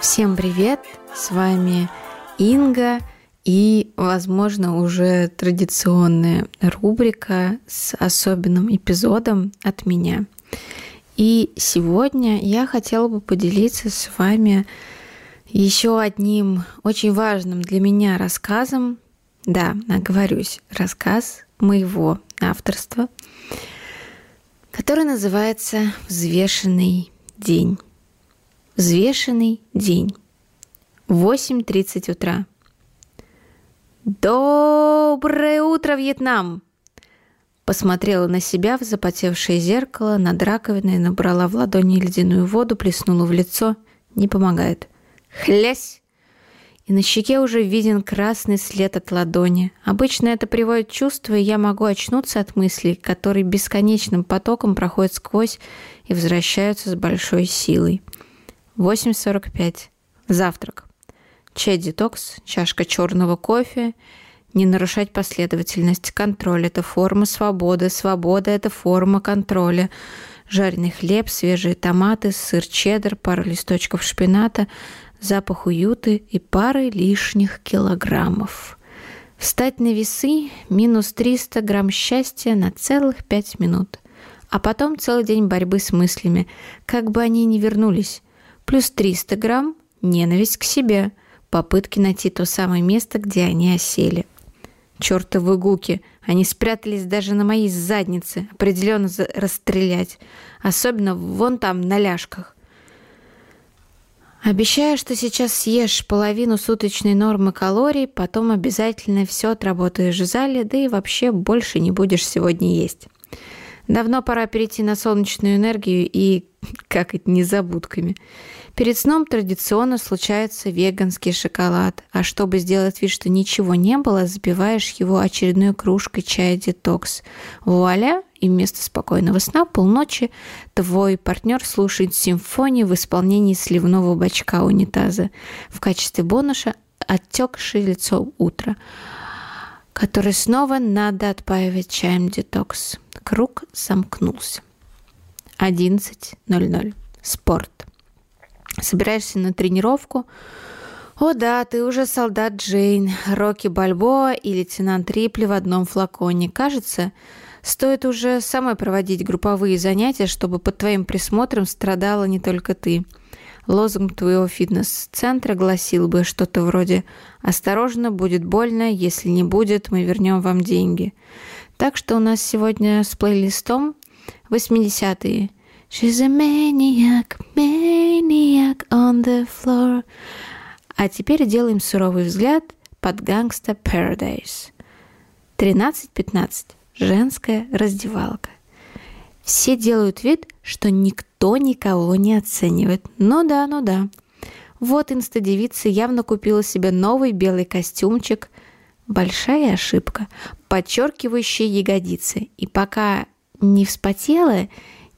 Всем привет! С вами Инга и, возможно, уже традиционная рубрика с особенным эпизодом от меня. И сегодня я хотела бы поделиться с вами еще одним очень важным для меня рассказом. Да, оговорюсь, рассказ моего авторства, который называется «Взвешенный день». Взвешенный день. 8.30 утра. Доброе утро, Вьетнам! Посмотрела на себя в запотевшее зеркало, над раковиной набрала в ладони ледяную воду, плеснула в лицо. Не помогает. Хлясь! И на щеке уже виден красный след от ладони. Обычно это приводит чувство, и я могу очнуться от мыслей, которые бесконечным потоком проходят сквозь и возвращаются с большой силой. 8.45. Завтрак. Чай-детокс, чашка черного кофе. Не нарушать последовательность. Контроль – это форма свободы. Свобода – это форма контроля. Жареный хлеб, свежие томаты, сыр чеддер, пара листочков шпината, запах уюта и пары лишних килограммов. Встать на весы – минус 300 грамм счастья на целых 5 минут. А потом целый день борьбы с мыслями, как бы они ни вернулись плюс 300 грамм – ненависть к себе, попытки найти то самое место, где они осели. Чёртовы гуки, они спрятались даже на моей заднице, определенно расстрелять, особенно вон там, на ляжках. Обещаю, что сейчас съешь половину суточной нормы калорий, потом обязательно все отработаешь в зале, да и вообще больше не будешь сегодня есть. Давно пора перейти на солнечную энергию и как это незабудками. Перед сном традиционно случается веганский шоколад, а чтобы сделать вид, что ничего не было, забиваешь его очередной кружкой чая детокс. Вуаля! И вместо спокойного сна полночи твой партнер слушает симфонию в исполнении сливного бачка унитаза. В качестве бонуса оттекшее лицо утра, который снова надо отпаивать чаем детокс. Круг замкнулся. 11.00. Спорт. Собираешься на тренировку. О да, ты уже солдат Джейн, Рокки Бальбоа и лейтенант Рипли в одном флаконе. Кажется, стоит уже самой проводить групповые занятия, чтобы под твоим присмотром страдала не только ты. Лозунг твоего фитнес-центра гласил бы что-то вроде «Осторожно, будет больно, если не будет, мы вернем вам деньги». Так что у нас сегодня с плейлистом 80-е She's a maniac, maniac on the floor. А теперь делаем суровый взгляд под гангста Paradise. 13-15. Женская раздевалка. Все делают вид, что никто никого не оценивает. Ну да, ну да. Вот инстадевица явно купила себе новый белый костюмчик. Большая ошибка, подчеркивающая ягодицы. И пока не вспотела,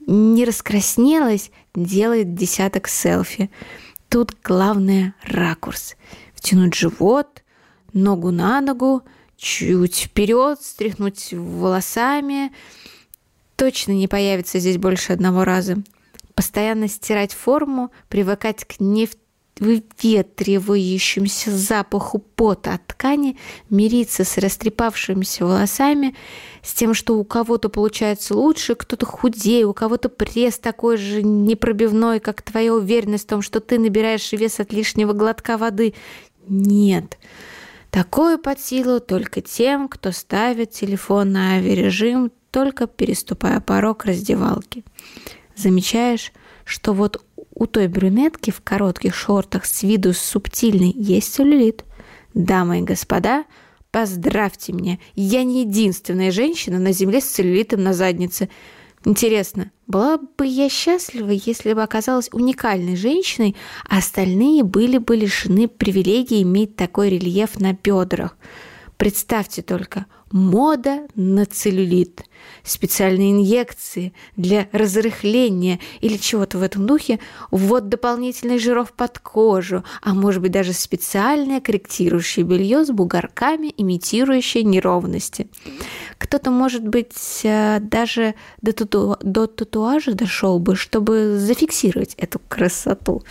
не раскраснелась, делает десяток селфи. Тут главное ракурс. Втянуть живот, ногу на ногу, чуть вперед, стряхнуть волосами. Точно не появится здесь больше одного раза. Постоянно стирать форму, привыкать к нефть выветривающемуся запаху пота от ткани, мириться с растрепавшимися волосами, с тем, что у кого-то получается лучше, кто-то худее, у кого-то пресс такой же непробивной, как твоя уверенность в том, что ты набираешь вес от лишнего глотка воды. Нет. Такое под силу только тем, кто ставит телефон на авиарежим, только переступая порог раздевалки. Замечаешь, что вот у той брюнетки в коротких шортах с виду субтильный есть целлюлит. Дамы и господа, поздравьте меня, я не единственная женщина на земле с целлюлитом на заднице. Интересно, была бы я счастлива, если бы оказалась уникальной женщиной, а остальные были бы лишены привилегии иметь такой рельеф на бедрах. Представьте только, мода на целлюлит, специальные инъекции для разрыхления или чего-то в этом духе, ввод дополнительных жиров под кожу, а может быть даже специальное корректирующее белье с бугорками, имитирующее неровности. Кто-то, может быть, э, даже до, тату... до татуажа дошел бы, чтобы зафиксировать эту красоту.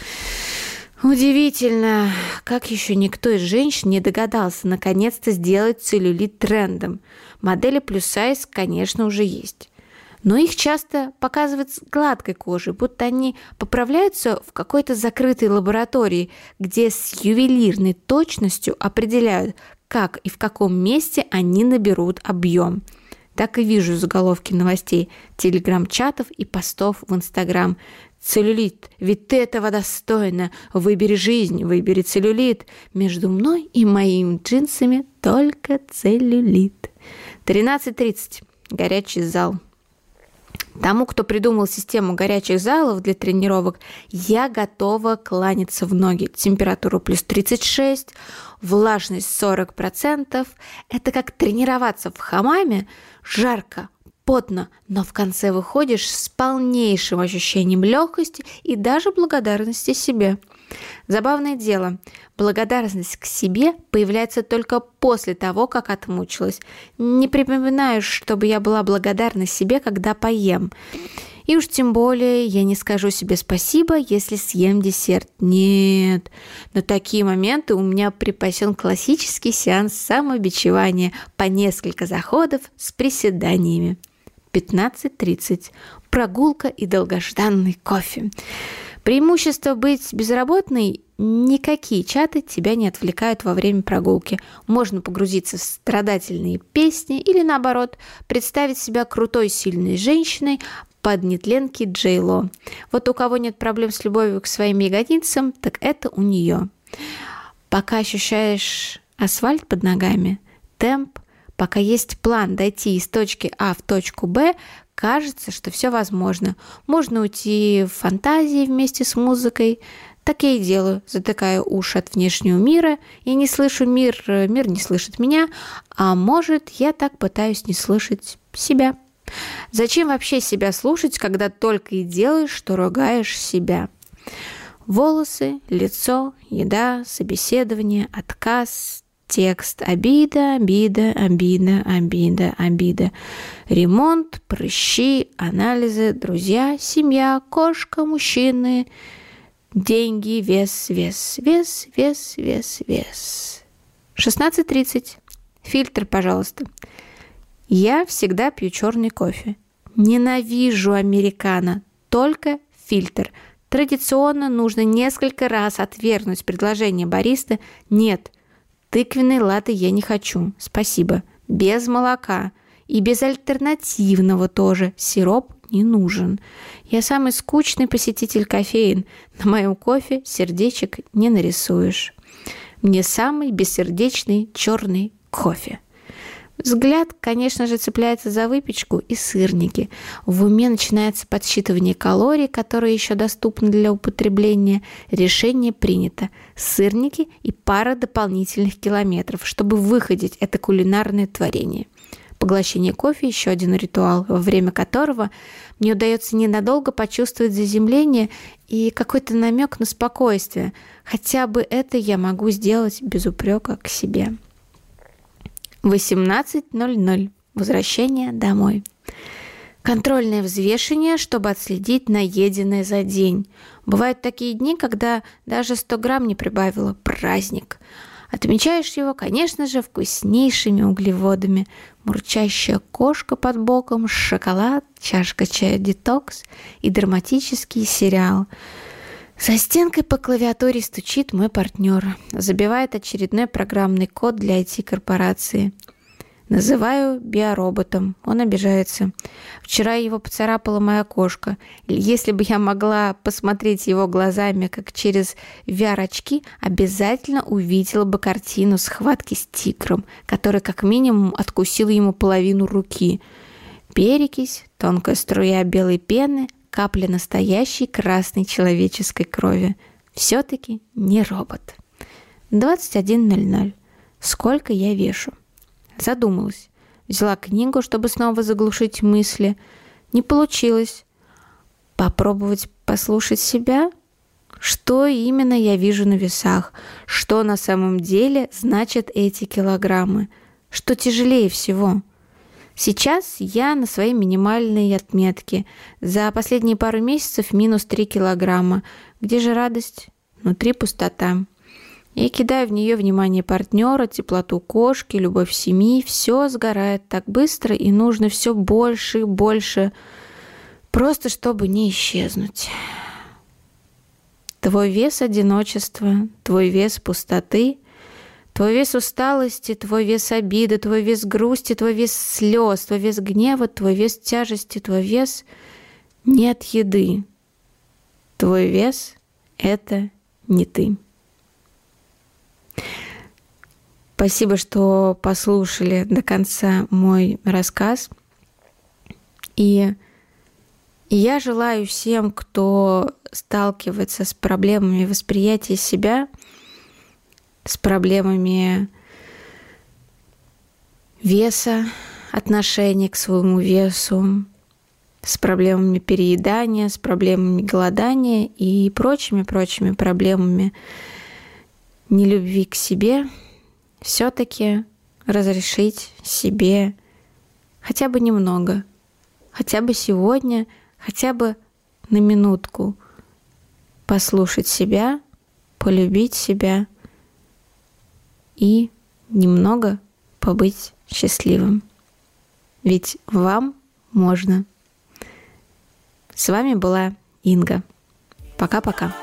Удивительно, как еще никто из женщин не догадался наконец-то сделать целлюлит трендом. Модели плюс сайз, конечно, уже есть. Но их часто показывают с гладкой кожей, будто они поправляются в какой-то закрытой лаборатории, где с ювелирной точностью определяют, как и в каком месте они наберут объем. Так и вижу заголовки новостей, телеграм-чатов и постов в Инстаграм. Целлюлит, ведь ты этого достойна. Выбери жизнь, выбери целлюлит. Между мной и моими джинсами только целлюлит. 13.30. Горячий зал. Тому, кто придумал систему горячих залов для тренировок, я готова кланяться в ноги. Температура плюс 36, влажность 40%. Это как тренироваться в хамаме. Жарко, потно, но в конце выходишь с полнейшим ощущением легкости и даже благодарности себе. Забавное дело, благодарность к себе появляется только после того, как отмучилась. Не припоминаю, чтобы я была благодарна себе, когда поем. И уж тем более я не скажу себе спасибо, если съем десерт. Нет, на такие моменты у меня припасен классический сеанс самобичевания по несколько заходов с приседаниями. 15.30. Прогулка и долгожданный кофе. Преимущество быть безработной – никакие чаты тебя не отвлекают во время прогулки. Можно погрузиться в страдательные песни или, наоборот, представить себя крутой, сильной женщиной под нетленки Джейло. Вот у кого нет проблем с любовью к своим ягодицам, так это у нее. Пока ощущаешь асфальт под ногами, темп – Пока есть план дойти из точки А в точку Б, кажется, что все возможно. Можно уйти в фантазии вместе с музыкой. Так я и делаю, затыкаю уши от внешнего мира. Я не слышу мир, мир не слышит меня, а может, я так пытаюсь не слышать себя. Зачем вообще себя слушать, когда только и делаешь, что ругаешь себя? Волосы, лицо, еда, собеседование, отказ, Текст обида, обида, обида, обида, обида. Ремонт, прыщи, анализы, друзья, семья, кошка, мужчины, деньги, вес, вес, вес, вес, вес, вес. 16.30. Фильтр, пожалуйста. Я всегда пью черный кофе. Ненавижу американо, только фильтр. Традиционно нужно несколько раз отвергнуть предложение бариста «нет», Тыквенной латы я не хочу, спасибо. Без молока. И без альтернативного тоже. Сироп не нужен. Я самый скучный посетитель кофеин. На моем кофе сердечек не нарисуешь. Мне самый бессердечный черный кофе. Взгляд, конечно же, цепляется за выпечку и сырники. В уме начинается подсчитывание калорий, которые еще доступны для употребления. Решение принято. Сырники и пара дополнительных километров, чтобы выходить это кулинарное творение. Поглощение кофе – еще один ритуал, во время которого мне удается ненадолго почувствовать заземление и какой-то намек на спокойствие. Хотя бы это я могу сделать без упрека к себе. 18.00. Возвращение домой. Контрольное взвешивание, чтобы отследить наеденное за день. Бывают такие дни, когда даже 100 грамм не прибавила. Праздник. Отмечаешь его, конечно же, вкуснейшими углеводами. Мурчащая кошка под боком, шоколад, чашка чая детокс и драматический сериал – за стенкой по клавиатуре стучит мой партнер. Забивает очередной программный код для IT-корпорации. Называю биороботом. Он обижается. Вчера его поцарапала моя кошка. Если бы я могла посмотреть его глазами, как через VR-очки, обязательно увидела бы картину схватки с тигром, который как минимум откусил ему половину руки. Перекись, тонкая струя белой пены – капля настоящей красной человеческой крови. Все-таки не робот. 21.00. Сколько я вешу? Задумалась. Взяла книгу, чтобы снова заглушить мысли. Не получилось. Попробовать послушать себя? Что именно я вижу на весах? Что на самом деле значат эти килограммы? Что тяжелее всего? Сейчас я на своей минимальной отметке. За последние пару месяцев минус 3 килограмма. Где же радость? внутри пустота. Я кидаю в нее внимание партнера, теплоту кошки, любовь семьи. Все сгорает так быстро, и нужно все больше и больше, просто чтобы не исчезнуть. Твой вес одиночества, твой вес пустоты, твой вес усталости, твой вес обиды, твой вес грусти, твой вес слез, твой вес гнева, твой вес тяжести, твой вес нет еды. Твой вес — это не ты. Спасибо, что послушали до конца мой рассказ. И я желаю всем, кто сталкивается с проблемами восприятия себя, с проблемами веса, отношения к своему весу, с проблемами переедания, с проблемами голодания и прочими-прочими проблемами нелюбви к себе, все-таки разрешить себе хотя бы немного, хотя бы сегодня, хотя бы на минутку послушать себя, полюбить себя и немного побыть счастливым. Ведь вам можно. С вами была Инга. Пока-пока.